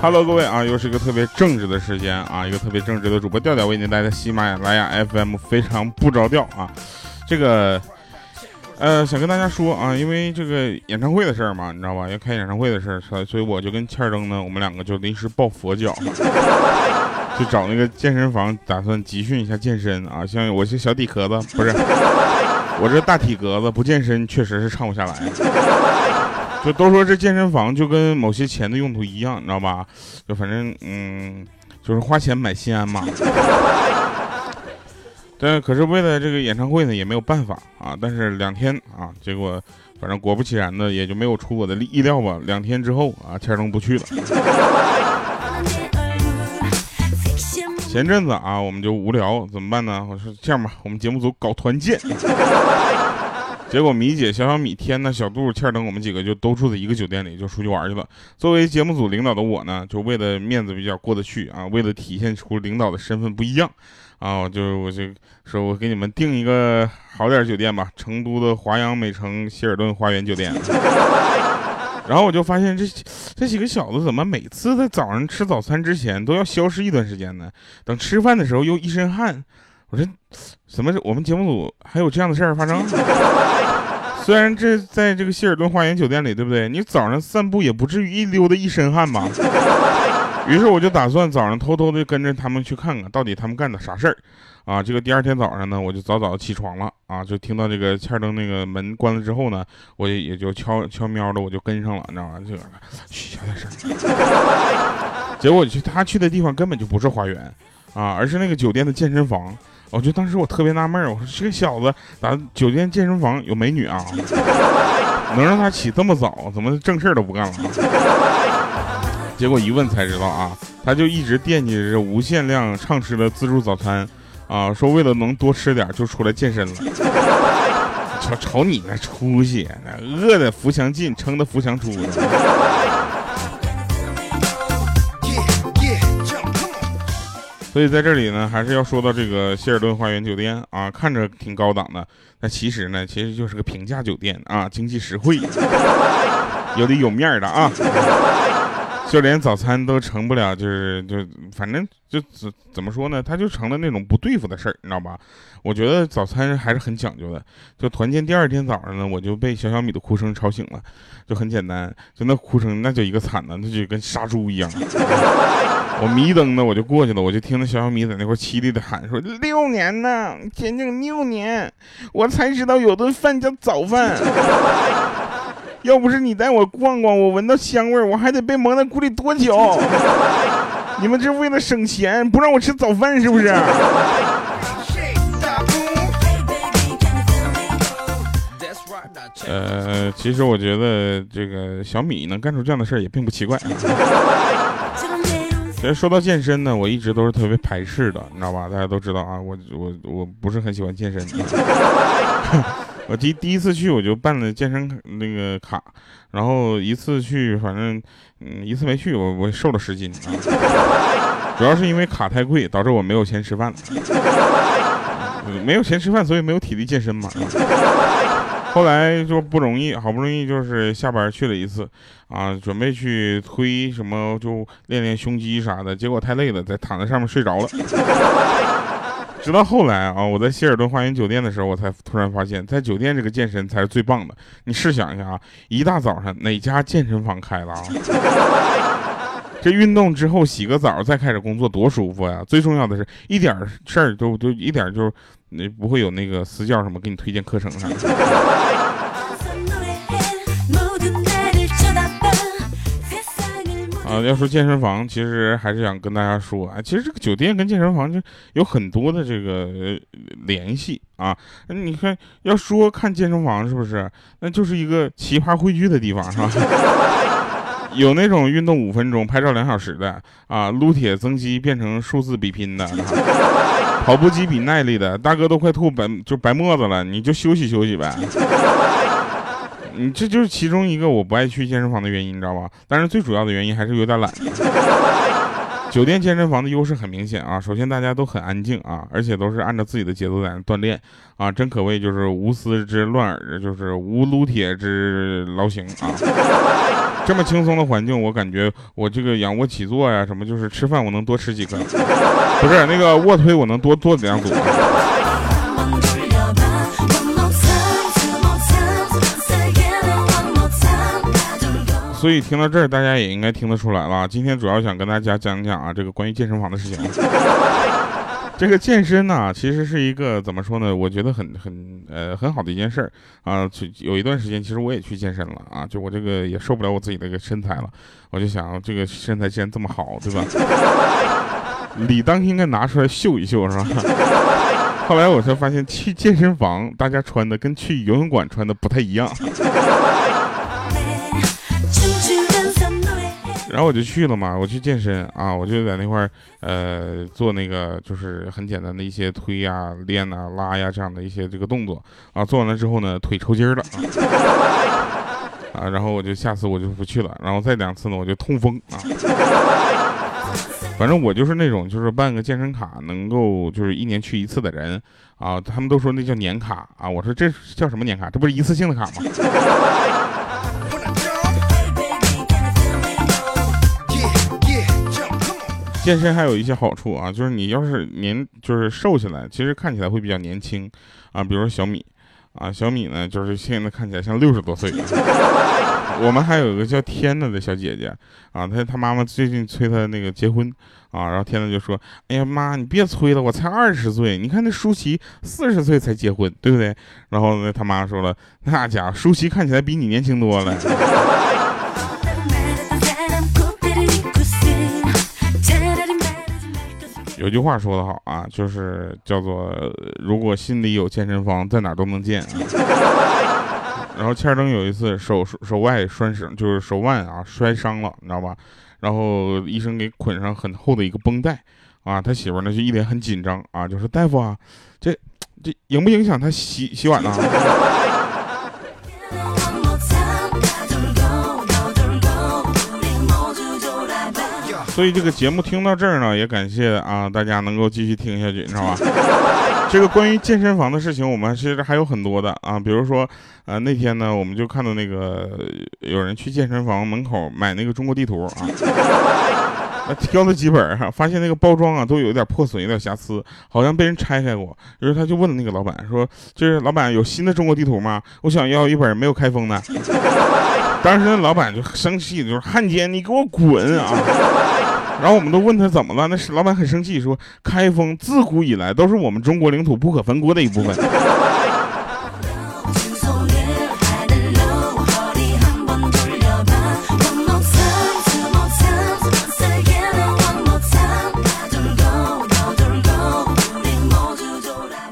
哈，Hello，各位啊，又是一个特别正直的时间啊，一个特别正直的主播调调为您带来喜马拉雅 FM 非常不着调啊，这个呃想跟大家说啊，因为这个演唱会的事儿嘛，你知道吧？要开演唱会的事儿，所以我就跟欠儿登呢，我们两个就临时抱佛脚，就找那个健身房，打算集训一下健身啊。像我是小底壳子，不是。我这大体格子不健身，确实是唱不下来。就都说这健身房就跟某些钱的用途一样，你知道吧？就反正嗯，就是花钱买心安嘛。但可是为了这个演唱会呢，也没有办法啊。但是两天啊，结果反正果不其然的，也就没有出我的意料吧。两天之后啊，千东不去了。前阵子啊，我们就无聊，怎么办呢？我说这样吧，我们节目组搞团建。结果米姐、小小米、天呐、小杜、倩等我们几个就都住在一个酒店里，就出去玩去了。作为节目组领导的我呢，就为了面子比较过得去啊，为了体现出领导的身份不一样啊，就我就说我给你们订一个好点酒店吧，成都的华阳美城希尔顿花园酒店。然后我就发现这这几个小子怎么每次在早上吃早餐之前都要消失一段时间呢？等吃饭的时候又一身汗。我说，怎么我们节目组还有这样的事儿发生？虽然这在这个希尔顿花园酒店里，对不对？你早上散步也不至于一溜达一身汗吧？于是我就打算早上偷偷的跟着他们去看看到底他们干的啥事儿。啊，这个第二天早上呢，我就早早起床了啊，就听到这个欠灯那个门关了之后呢，我也也就悄悄喵的我就跟上了，你知道吗？这个嘘，小点声。结果去他去的地方根本就不是花园啊，而是那个酒店的健身房。我就当时我特别纳闷我说这个小子咋酒店健身房有美女啊？能让他起这么早，怎么正事儿都不干了？结果一问才知道啊，他就一直惦记着无限量畅吃的自助早餐。啊，说为了能多吃点，就出来健身了。瞅瞅你那出息，那饿的扶墙进，撑的扶墙出。所以在这里呢，还是要说到这个希尔顿花园酒店啊，看着挺高档的，但其实呢，其实就是个平价酒店啊，经济实惠，有的有面儿的啊。就连早餐都成不了，就是就反正就怎怎么说呢？他就成了那种不对付的事儿，你知道吧？我觉得早餐还是很讲究的。就团建第二天早上呢，我就被小小米的哭声吵醒了。就很简单，就那哭声那叫一个惨呐，那就跟杀猪一样。我迷瞪的我就过去了，我就听到小小米在那块凄厉的喊说：“六年呢，整整六年，我才知道有顿饭叫早饭。”要不是你带我逛逛，我闻到香味儿，我还得被蒙在鼓里多久？你们这为了省钱，不让我吃早饭是不是？呃，其实我觉得这个小米能干出这样的事儿也并不奇怪。其实说到健身呢，我一直都是特别排斥的，你知道吧？大家都知道啊，我我我不是很喜欢健身。我第第一次去我就办了健身那个卡，然后一次去反正嗯一次没去我我瘦了十斤，主要是因为卡太贵导致我没有钱吃饭了，没有钱吃饭所以没有体力健身嘛。后来就不容易，好不容易就是下班去了一次啊，准备去推什么就练练胸肌啥的，结果太累了，在躺在上面睡着了。直到后来啊，我在希尔顿花园酒店的时候，我才突然发现，在酒店这个健身才是最棒的。你试想一下啊，一大早上哪家健身房开了啊？这运动之后洗个澡再开始工作多舒服呀！最重要的是一点事儿都都一点就那不会有那个私教什么给你推荐课程啥的。啊，要说健身房，其实还是想跟大家说啊，其实这个酒店跟健身房就有很多的这个联系啊。你看，要说看健身房是不是，那就是一个奇葩汇聚的地方，是吧？有那种运动五分钟拍照两小时的啊，撸铁增肌变成数字比拼的，跑步机比耐力的，大哥都快吐白就白沫子了，你就休息休息呗。你这就是其中一个我不爱去健身房的原因，你知道吧？但是最主要的原因还是有点懒。酒店健身房的优势很明显啊，首先大家都很安静啊，而且都是按照自己的节奏在那锻炼啊，真可谓就是无丝之乱耳，就是无撸铁之劳形啊。这么轻松的环境，我感觉我这个仰卧起坐呀，什么就是吃饭我能多吃几个，不是那个卧推我能多做两组。所以听到这儿，大家也应该听得出来了。今天主要想跟大家讲讲啊，这个关于健身房的事情。这个健身呢，其实是一个怎么说呢？我觉得很很呃很好的一件事儿啊。有一段时间，其实我也去健身了啊，就我这个也受不了我自己的一个身材了，我就想这个身材既然这么好，对吧？理当应该拿出来秀一秀，是吧？后来我才发现，去健身房大家穿的跟去游泳馆穿的不太一样。然后我就去了嘛，我去健身啊，我就在那块儿，呃，做那个就是很简单的一些推呀、练呐、拉呀这样的一些这个动作啊。做完了之后呢，腿抽筋儿了啊，然后我就下次我就不去了。然后再两次呢，我就痛风啊。反正我就是那种就是办个健身卡能够就是一年去一次的人啊。他们都说那叫年卡啊，我说这叫什么年卡？这不是一次性的卡吗？健身还有一些好处啊，就是你要是年就是瘦下来，其实看起来会比较年轻啊。比如说小米啊，小米呢就是现在看起来像六十多岁。我们还有一个叫天呐的小姐姐啊，她她妈妈最近催她那个结婚啊，然后天呐就说：“哎呀妈，你别催了，我才二十岁，你看那舒淇四十岁才结婚，对不对？”然后呢，他妈说了：“那家伙舒淇看起来比你年轻多了。”有句话说得好啊，就是叫做如果心里有健身房，在哪都能健。然后欠儿登有一次手手外摔伤，就是手腕啊摔伤了，你知道吧？然后医生给捆上很厚的一个绷带啊，他媳妇呢就一脸很紧张啊，就说大夫啊，这这影不影响他洗洗碗呢？所以这个节目听到这儿呢，也感谢啊大家能够继续听下去，你知道吧？这个关于健身房的事情，我们其实还有很多的啊，比如说，呃那天呢，我们就看到那个有人去健身房门口买那个中国地图啊，挑了几本哈，发现那个包装啊都有点破损，有点瑕疵，好像被人拆开过。于是他就问了那个老板说：“就是老板有新的中国地图吗？我想要一本没有开封的。”当时那老板就生气，就是汉奸，你给我滚啊！然后我们都问他怎么了，那是老板很生气，说开封自古以来都是我们中国领土不可分割的一部分。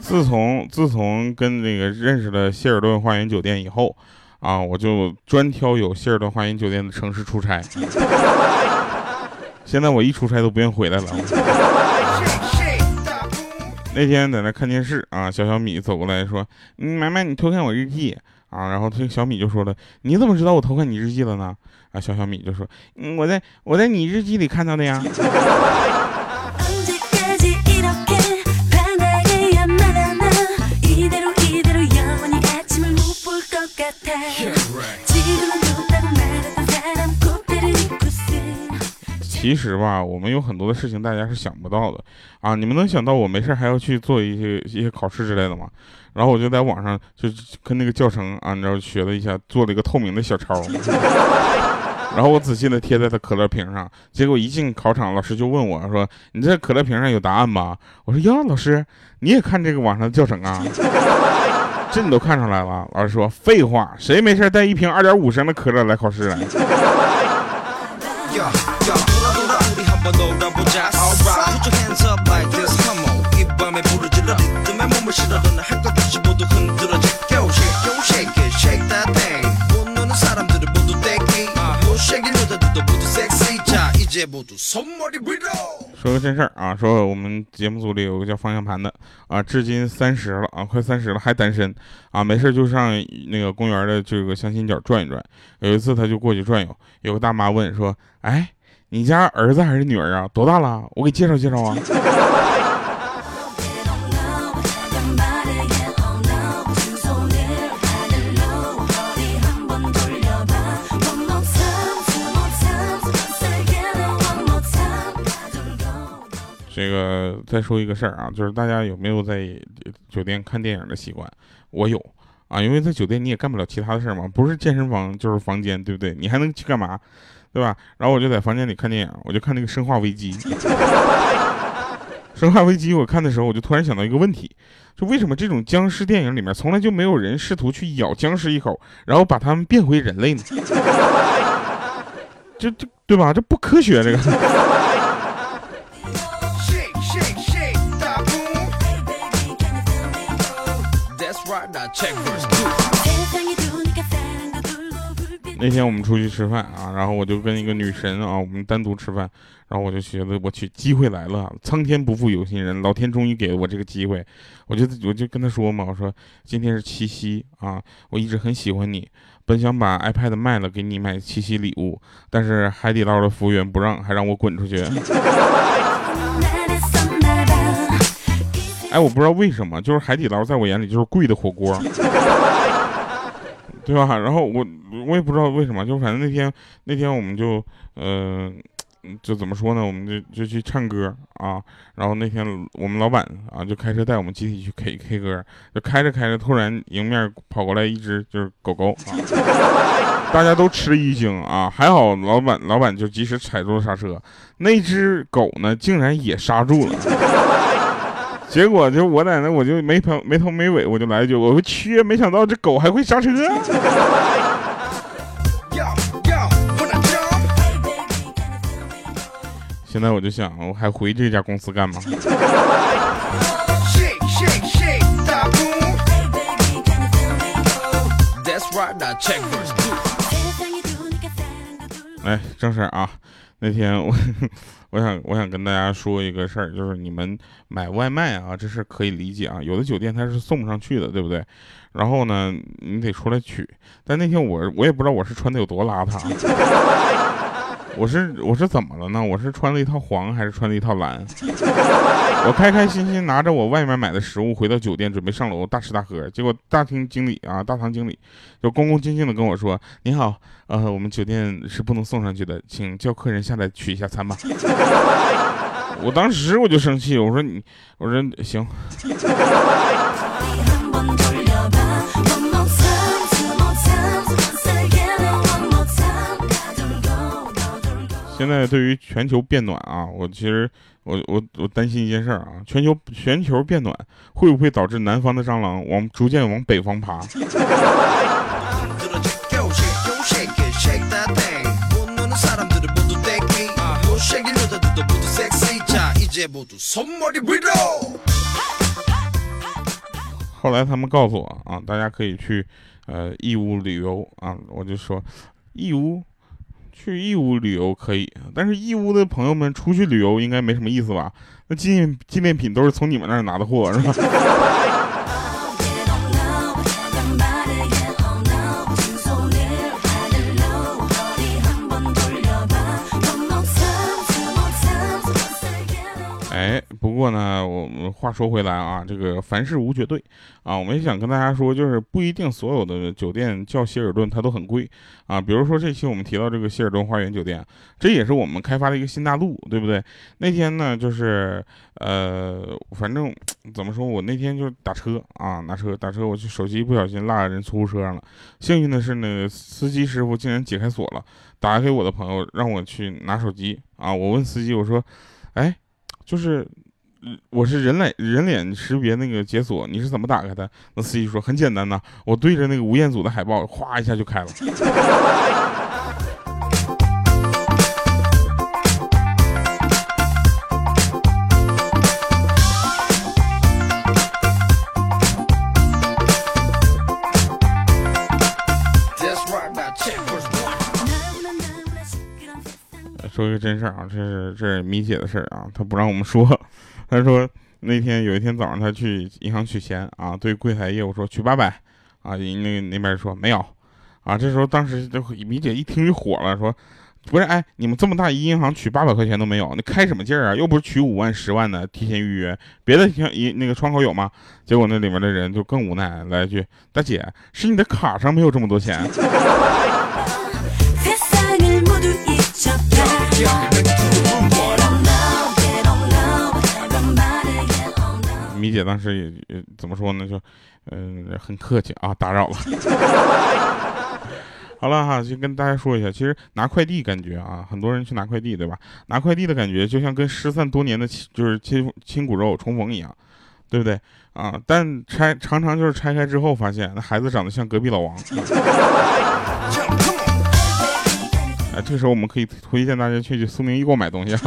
自从自从跟那个认识了希尔顿花园酒店以后，啊，我就专挑有希尔顿花园酒店的城市出差。现在我一出差都不愿回来了。那天在那看电视啊，小小米走过来说：“嗯，买买，你偷看我日记啊？”然后这小米就说了：“你怎么知道我偷看你日记了呢？”啊，小小米就说：“嗯，我在我在你日记里看到的呀。”其实吧，我们有很多的事情大家是想不到的啊！你们能想到我没事还要去做一些一些考试之类的吗？然后我就在网上就跟那个教程啊，你知道学了一下，做了一个透明的小抄，然后我仔细的贴在他可乐瓶上。结果一进考场，老师就问我说：“你这可乐瓶上有答案吗？”我说：“呀，老师，你也看这个网上的教程啊？这你都看出来了？”老师说：“废话，谁没事带一瓶二点五升的可乐来考试啊？”说个真事儿啊，说我们节目组里有个叫方向盘的啊，至今三十了啊，快三十了还单身啊，没事就上那个公园的这个相亲角转一转。有一次他就过去转悠，有个大妈问说：“哎，你家儿子还是女儿啊？多大了？我给介绍介绍啊。”这个再说一个事儿啊，就是大家有没有在酒店看电影的习惯？我有啊，因为在酒店你也干不了其他的事儿嘛，不是健身房就是房间，对不对？你还能去干嘛？对吧？然后我就在房间里看电影，我就看那个《生化危机》。《生化危机》我看的时候，我就突然想到一个问题，就为什么这种僵尸电影里面从来就没有人试图去咬僵尸一口，然后把他们变回人类呢？这这对吧？这不科学，这个。那天我们出去吃饭啊，然后我就跟一个女神啊，我们单独吃饭，然后我就觉得我去机会来了，苍天不负有心人，老天终于给了我这个机会，我就我就跟他说嘛，我说今天是七夕啊，我一直很喜欢你，本想把 iPad 卖了给你买七夕礼物，但是海底捞的服务员不让，还让我滚出去。哎，我不知道为什么，就是海底捞在我眼里就是贵的火锅。对吧？然后我我也不知道为什么，就反正那天那天我们就呃就怎么说呢？我们就就去唱歌啊。然后那天我们老板啊就开车带我们集体去 K K 歌，就开着开着，突然迎面跑过来一只就是狗狗啊，大家都吃了一惊啊。还好老板老板就及时踩住了刹车，那只狗呢竟然也刹住了。结果就我在那，我就没头没头没尾，我就来一句，我说去，没想到这狗还会刹车。现在我就想，我还回这家公司干嘛？来，正事啊，那天我。我想，我想跟大家说一个事儿，就是你们买外卖啊，这是可以理解啊。有的酒店它是送不上去的，对不对？然后呢，你得出来取。但那天我，我也不知道我是穿的有多邋遢。我是我是怎么了呢？我是穿了一套黄还是穿了一套蓝？我开开心心拿着我外面买的食物回到酒店，准备上楼大吃大喝。结果大厅经理啊，大堂经理就恭恭敬敬的跟我说：“您好，呃，我们酒店是不能送上去的，请叫客人下来取一下餐吧。”我当时我就生气，我说你，我说行。现在对于全球变暖啊，我其实我我我担心一件事啊，全球全球变暖会不会导致南方的蟑螂往逐渐往北方爬？后来他们告诉我啊，大家可以去呃义乌旅游啊，我就说义乌。去义乌旅游可以，但是义乌的朋友们出去旅游应该没什么意思吧？那纪念纪念品都是从你们那儿拿的货，是吧？不过呢，我们话说回来啊，这个凡事无绝对啊，我们也想跟大家说，就是不一定所有的酒店叫希尔顿它都很贵啊。比如说这期我们提到这个希尔顿花园酒店，这也是我们开发的一个新大陆，对不对？那天呢，就是呃，反正怎么说，我那天就是打车啊，拿车打车，我就手机不小心落在人出租车上了。幸运的是呢，司机师傅竟然解开锁了，打给我的朋友让我去拿手机啊。我问司机，我说，哎。就是，我是人脸人脸识别那个解锁，你是怎么打开的？那司机说很简单呐，我对着那个吴彦祖的海报，哗一下就开了。说一个真事儿啊，这是这是米姐的事儿啊，她不让我们说。他说那天有一天早上，他去银行取钱啊，对柜台业务说取八百啊，人那那边说没有啊。这时候当时就米姐一听就火了，说不是哎，你们这么大一银行取八百块钱都没有，你开什么劲儿啊？又不是取五万十万的提前预约，别的银那个窗口有吗？结果那里面的人就更无奈，来一句大姐，是你的卡上没有这么多钱。米姐当时也也怎么说呢？就嗯，很客气啊，打扰了。好了哈，就跟大家说一下，其实拿快递感觉啊，很多人去拿快递，对吧？拿快递的感觉就像跟失散多年的亲，就是亲亲骨肉重逢一样，对不对啊？但拆常常就是拆开之后发现，那孩子长得像隔壁老王。哎，这时候我们可以推荐大家去去苏宁易购买东西啊，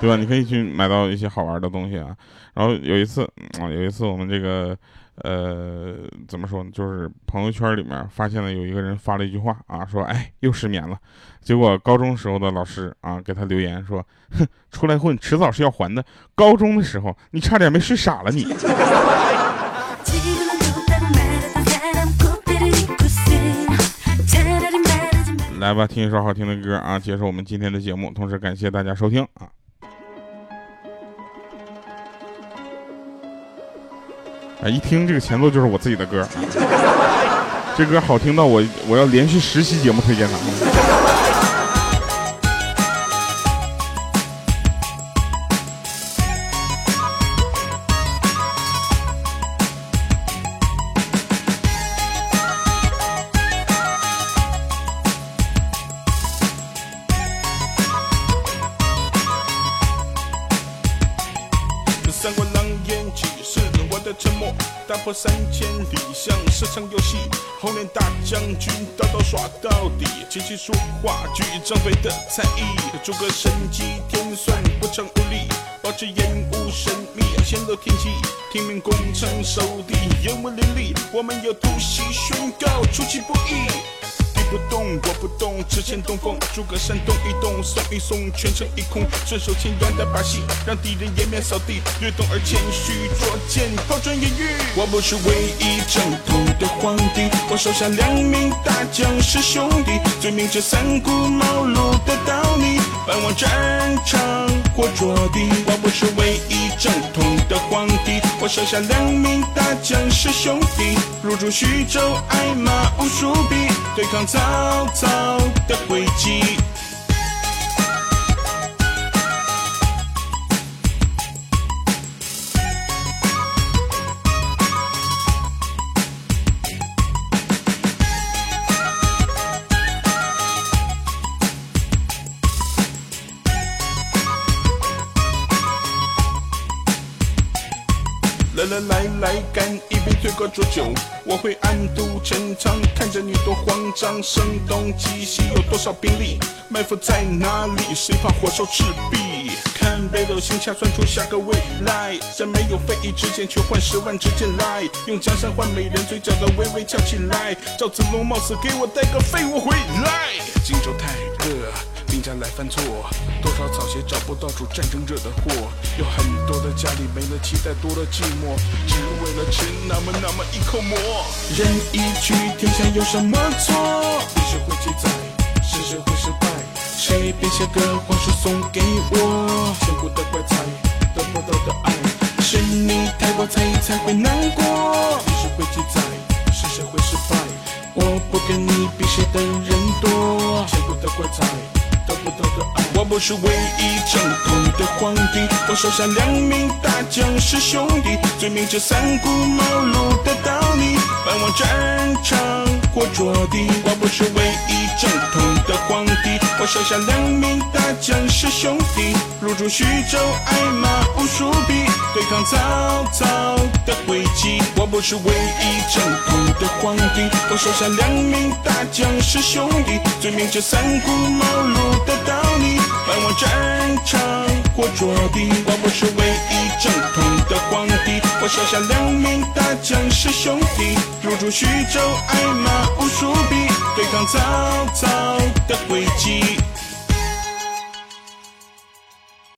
对吧？你可以去买到一些好玩的东西啊。然后有一次啊，有一次我们这个。呃，怎么说呢？就是朋友圈里面发现了有一个人发了一句话啊，说哎又失眠了。结果高中时候的老师啊给他留言说，哼，出来混迟早是要还的。高中的时候你差点没睡傻了你。来吧，听一首好听的歌啊，结束我们今天的节目。同时感谢大家收听啊。啊！一听这个前奏就是我自己的歌，这歌好听到我我要连续十期节目推荐它。打破三千里，像是场游戏。红脸大将军刀刀耍到底，琴棋书画举张飞的才艺。诸葛神机天算不成无力，保持烟雾神秘，显露天机。听命攻城守地，烟雾林立。我们有突袭宣告，出其不意。不动，我不动，只欠东风。诸葛山动一动，送一送，全城一空。顺手牵羊的把戏，让敌人颜面扫地。略懂而谦虚，捉剑抛砖引玉。我不是唯一正统的皇帝，我手下两名大将是兄弟，最明知三顾茅庐的道理，奔往战场或着地。我不是唯一正统的皇帝，我手下两名大将是兄弟，入驻徐州，挨马无数匹，对抗曹。操的诡计来来，干一杯醉过浊酒，我会暗度陈仓，看着你多慌张。声东击西，有多少兵力？埋伏在哪里？谁怕火烧赤壁？看北斗星下算出下个未来，在没有非议之前，却换十万支箭来，用江山换美人，嘴角的微微翘起来。赵子龙冒死给我带个废物回来，荆州太热。兵家来犯错，多少草鞋找不到主，战争惹的祸。有很多的家里没了期待，多了寂寞，只为了吃那么那么一口馍。人一去，天下有什么错？历史会记载，是谁会失败？谁编写个皇书送给我？千古的怪才，得不到的爱，是你太过在意才会难过。历史会记载，是谁会失败？我不跟你比谁的人多。千古的怪才。我是唯一正统的皇帝，我手下两名大将是兄弟，最明这三顾茅庐的道理，奔往战场或着地。我不是唯一正统的皇帝，我手下两名大将是兄弟，入驻徐州，挨马无数匹，对抗曹操的轨迹。我不是唯一正统的皇帝，我手下两名大将是兄弟，最明这三顾茅庐。的道理，奔往战场或着地。我不是唯一正统的皇帝，我手下两名大将是兄弟，入驻徐州，爱马无数匹，对抗曹操的诡计。